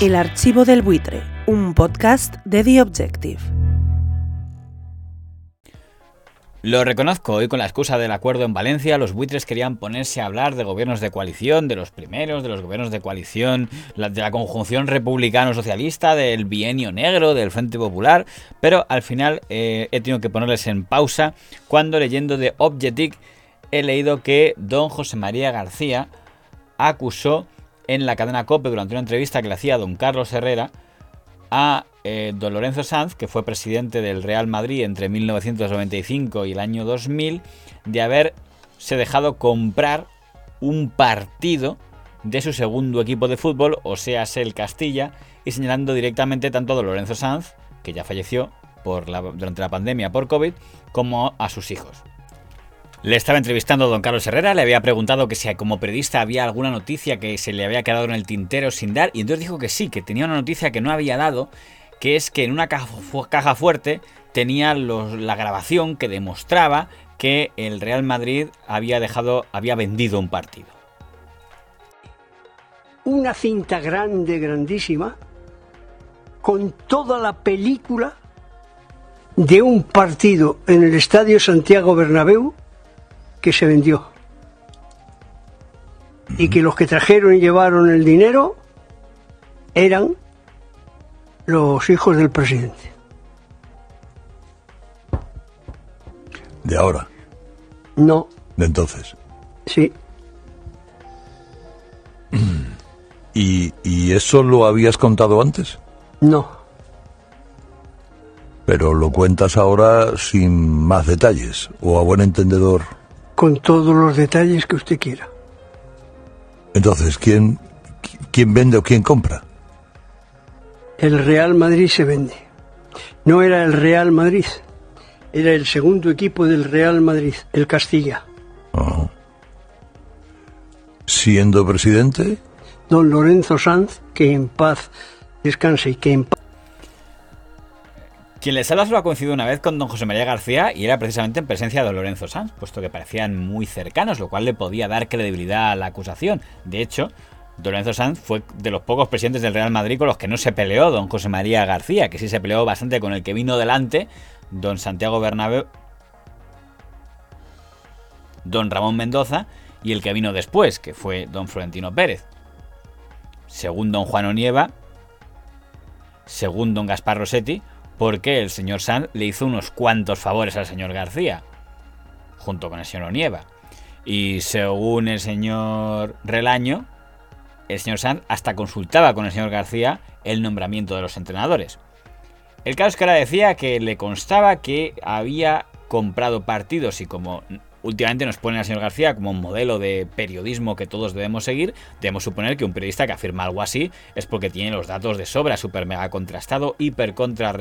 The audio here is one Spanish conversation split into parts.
El archivo del buitre, un podcast de The Objective. Lo reconozco, hoy con la excusa del acuerdo en Valencia, los buitres querían ponerse a hablar de gobiernos de coalición, de los primeros, de los gobiernos de coalición, de la conjunción republicano-socialista, del bienio negro, del Frente Popular, pero al final eh, he tenido que ponerles en pausa cuando leyendo de Objective he leído que don José María García acusó en la cadena COPE durante una entrevista que le hacía don Carlos Herrera a eh, don Lorenzo Sanz, que fue presidente del Real Madrid entre 1995 y el año 2000, de haberse dejado comprar un partido de su segundo equipo de fútbol, o sea, el Castilla, y señalando directamente tanto a don Lorenzo Sanz, que ya falleció durante la pandemia por COVID, como a sus hijos. Le estaba entrevistando a don Carlos Herrera, le había preguntado que si como periodista había alguna noticia que se le había quedado en el tintero sin dar, y entonces dijo que sí, que tenía una noticia que no había dado, que es que en una caja, fuerte tenía la grabación que demostraba que el Real Madrid había dejado, había vendido un partido. Una cinta grande, grandísima, con toda la película de un partido en el Estadio Santiago Bernabéu que se vendió. Y que los que trajeron y llevaron el dinero eran los hijos del presidente. ¿De ahora? No. ¿De entonces? Sí. ¿Y, ¿Y eso lo habías contado antes? No. Pero lo cuentas ahora sin más detalles, o a buen entendedor con todos los detalles que usted quiera. Entonces, ¿quién, quién vende o quién compra? El Real Madrid se vende. No era el Real Madrid, era el segundo equipo del Real Madrid, el Castilla. ¿Siendo presidente? Don Lorenzo Sanz, que en paz descanse y que en paz quien les habla solo ha coincidido una vez con don José María García y era precisamente en presencia de Lorenzo Sanz, puesto que parecían muy cercanos, lo cual le podía dar credibilidad a la acusación. De hecho, Lorenzo Sanz fue de los pocos presidentes del Real Madrid con los que no se peleó don José María García, que sí se peleó bastante con el que vino delante, don Santiago Bernabéu, don Ramón Mendoza y el que vino después, que fue don Florentino Pérez. Según don Juan Onieva, según don Gaspar Rossetti, porque el señor Sanz le hizo unos cuantos favores al señor García, junto con el señor Onieva. Y según el señor Relaño, el señor Sanz hasta consultaba con el señor García el nombramiento de los entrenadores. El caso es que ahora decía que le constaba que había comprado partidos y como últimamente nos pone al señor García como un modelo de periodismo que todos debemos seguir, debemos suponer que un periodista que afirma algo así es porque tiene los datos de sobra, super mega contrastado, hiper contra.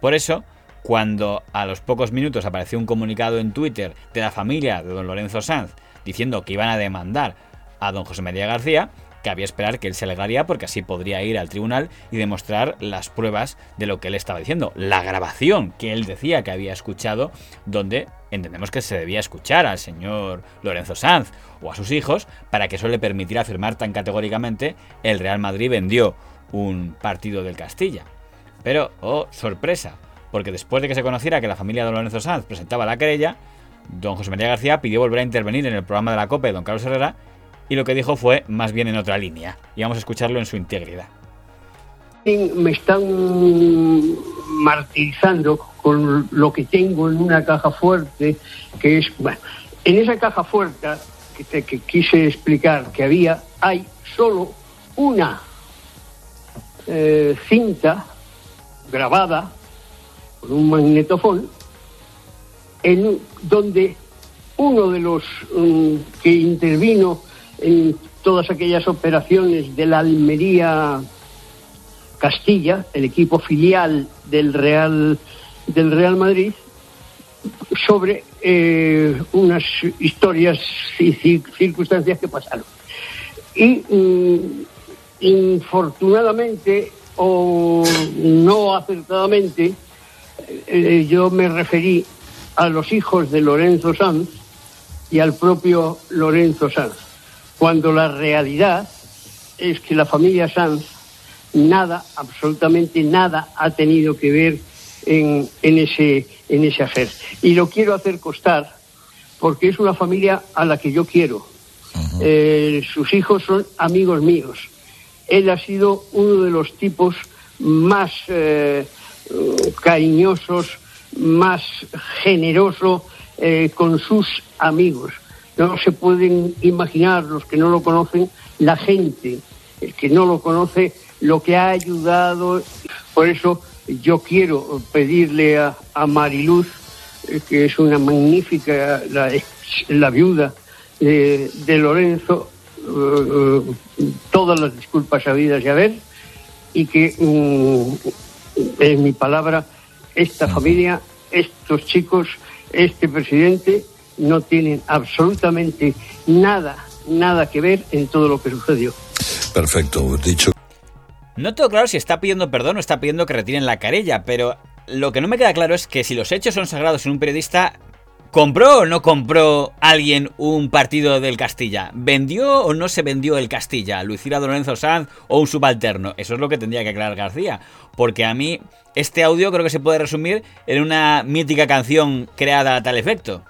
Por eso, cuando a los pocos minutos apareció un comunicado en Twitter de la familia de don Lorenzo Sanz diciendo que iban a demandar a don José María García, cabía esperar que él se alegaría porque así podría ir al tribunal y demostrar las pruebas de lo que él estaba diciendo. La grabación que él decía que había escuchado, donde entendemos que se debía escuchar al señor Lorenzo Sanz o a sus hijos para que eso le permitiera afirmar tan categóricamente el Real Madrid vendió un partido del Castilla. Pero, oh, sorpresa, porque después de que se conociera que la familia de Lorenzo Sanz presentaba la querella, don José María García pidió volver a intervenir en el programa de la COPE de don Carlos Herrera y lo que dijo fue más bien en otra línea. Y vamos a escucharlo en su integridad. Me están martirizando con lo que tengo en una caja fuerte, que es, bueno, en esa caja fuerte que, quise explicar que había, hay solo una eh, cinta grabada con un magnetofón en donde uno de los mm, que intervino en todas aquellas operaciones de la Almería Castilla, el equipo filial del Real del Real Madrid, sobre eh, unas historias y circunstancias que pasaron. Y mm, infortunadamente o no acertadamente, eh, yo me referí a los hijos de Lorenzo Sanz y al propio Lorenzo Sanz cuando la realidad es que la familia Sanz nada, absolutamente nada ha tenido que ver en, en, ese, en ese hacer. Y lo quiero hacer costar porque es una familia a la que yo quiero. Eh, sus hijos son amigos míos. Él ha sido uno de los tipos más eh, cariñosos, más generoso eh, con sus amigos. No se pueden imaginar los que no lo conocen, la gente, el que no lo conoce, lo que ha ayudado. Por eso yo quiero pedirle a, a Mariluz, eh, que es una magnífica, la, la viuda de, de Lorenzo, uh, todas las disculpas habidas y haber, y que, um, en mi palabra, esta familia, estos chicos, este presidente, no tienen absolutamente nada, nada que ver en todo lo que sucedió. Perfecto, dicho. No tengo claro si está pidiendo perdón o está pidiendo que retiren la carella, pero lo que no me queda claro es que si los hechos son sagrados en un periodista, ¿compró o no compró alguien un partido del Castilla? ¿Vendió o no se vendió el Castilla? ¿Lo hiciera Lorenzo Sanz o un subalterno? Eso es lo que tendría que aclarar García. Porque a mí este audio creo que se puede resumir en una mítica canción creada a tal efecto.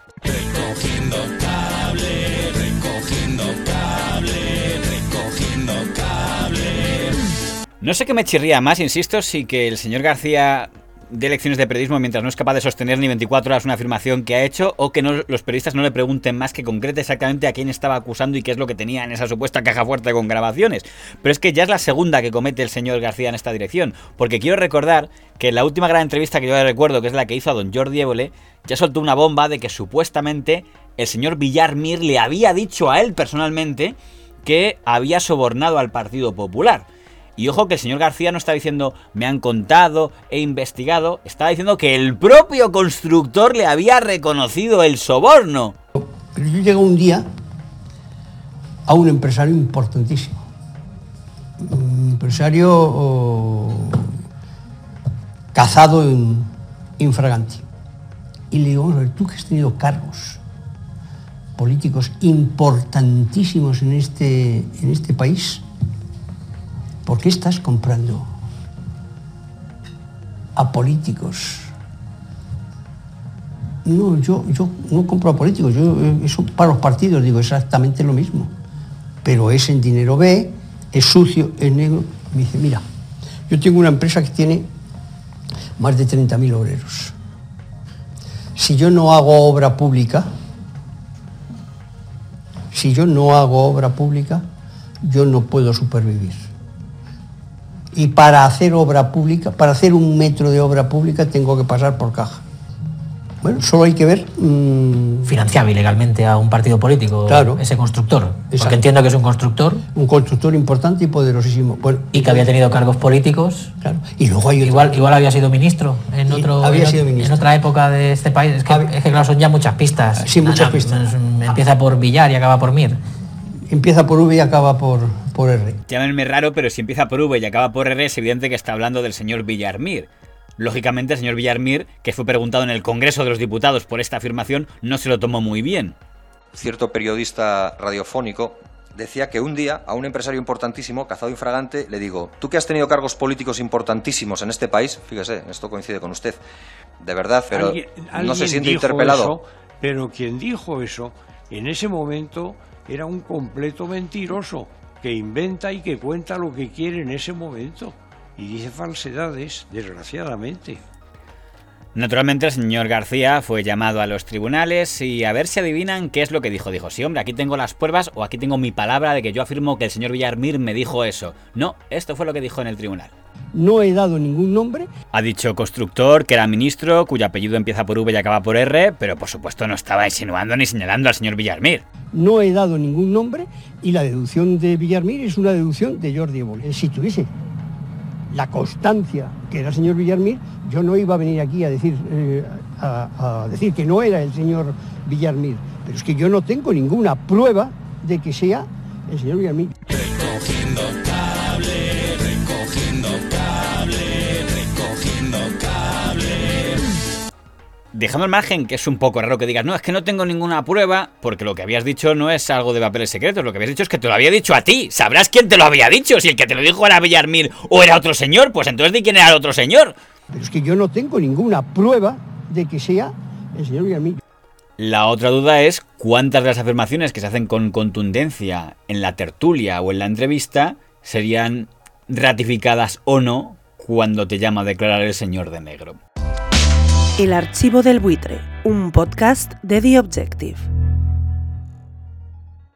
No sé qué me chirría más, insisto, si que el señor García de lecciones de periodismo mientras no es capaz de sostener ni 24 horas una afirmación que ha hecho o que los periodistas no le pregunten más que concrete exactamente a quién estaba acusando y qué es lo que tenía en esa supuesta caja fuerte con grabaciones. Pero es que ya es la segunda que comete el señor García en esta dirección, porque quiero recordar que en la última gran entrevista que yo recuerdo, que es la que hizo a don Jordi Évole, ya soltó una bomba de que supuestamente el señor Villarmir le había dicho a él personalmente que había sobornado al Partido Popular. Y ojo que el señor García no está diciendo me han contado, he investigado, está diciendo que el propio constructor le había reconocido el soborno. Pero yo llego un día a un empresario importantísimo. Un empresario cazado en infraganti. Y le digo, tú que has tenido cargos políticos importantísimos en este, en este país, ¿por qué estás comprando a políticos? No, yo, yo no compro a políticos, yo eh, eso para los partidos digo exactamente lo mismo. Pero es en dinero B, es sucio, es negro. Me dice, mira, yo tengo una empresa que tiene más de 30.000 obreros. Si yo no hago obra pública, si yo no hago obra pública, yo no puedo supervivir. Y para hacer obra pública, para hacer un metro de obra pública, tengo que pasar por caja. Bueno, solo hay que ver. mmm, financiaba ilegalmente a un partido político Claro. ese constructor. Exacto. Porque entiendo que es un constructor un constructor importante y poderosísimo. Bueno, y que había tenido cargos políticos. claro. Y luego hay otro- Igual, igual había sido ministro en, Sí, otro, había en, sido ot- ministro. en otra época de este país. Es que, Había- es que claro, son ya muchas pistas. Sí, muchas pistas. es- Empieza por Villar y acaba por Mir. empieza por V y acaba por, por R. Llámenme raro, pero si empieza por V y acaba por R, es evidente que está hablando del señor Villarmir. Lógicamente, el señor Villarmir, que fue preguntado en el Congreso de los Diputados por esta afirmación, no se lo tomó muy bien. cierto periodista radiofónico decía que un día a un empresario importantísimo, Cazado Infragante, le digo, tú que has tenido cargos políticos importantísimos en este país, fíjese, esto coincide con usted, de verdad, pero Alguien- no se siente dijo interpelado. eso, pero quien dijo eso en ese momento era un completo mentiroso que inventa y que cuenta lo que quiere en ese momento y dice falsedades, desgraciadamente. Naturalmente, el señor García fue llamado a los tribunales y a ver si adivinan qué es lo que dijo. Dijo, sí, hombre, aquí tengo las pruebas o aquí tengo mi palabra de que yo afirmo que el señor Villarmir me dijo eso. No, esto fue lo que dijo en el tribunal. No he dado ningún nombre. Ha dicho constructor que era ministro, cuyo apellido empieza por V y acaba por R, pero por supuesto no estaba insinuando ni señalando al señor Villarmir. no he dado ningún nombre y la deducción de Villarmir es una deducción de Jordi Évole. Si tuviese la constancia que era el señor Villarmir, yo no iba a venir aquí a decir, eh, a, decir que no era el señor Villarmir. Pero es que yo no tengo ninguna prueba de que sea el señor Villarmir. Dejando al margen que es un poco raro que digas, no, es que no tengo ninguna prueba, porque lo que habías dicho no es algo de papeles secretos, lo que habías dicho es que te lo había dicho a ti. Sabrás quién te lo había dicho, si el que te lo dijo era Villarmir o era otro señor, pues entonces di quién era el otro señor. Pero es que yo no tengo ninguna prueba de que sea el señor Villarmir. La otra duda es cuántas de las afirmaciones que se hacen con contundencia en la tertulia o en la entrevista serían ratificadas o no cuando te llama a declarar el señor de negro. El archivo del buitre, un podcast de The Objective.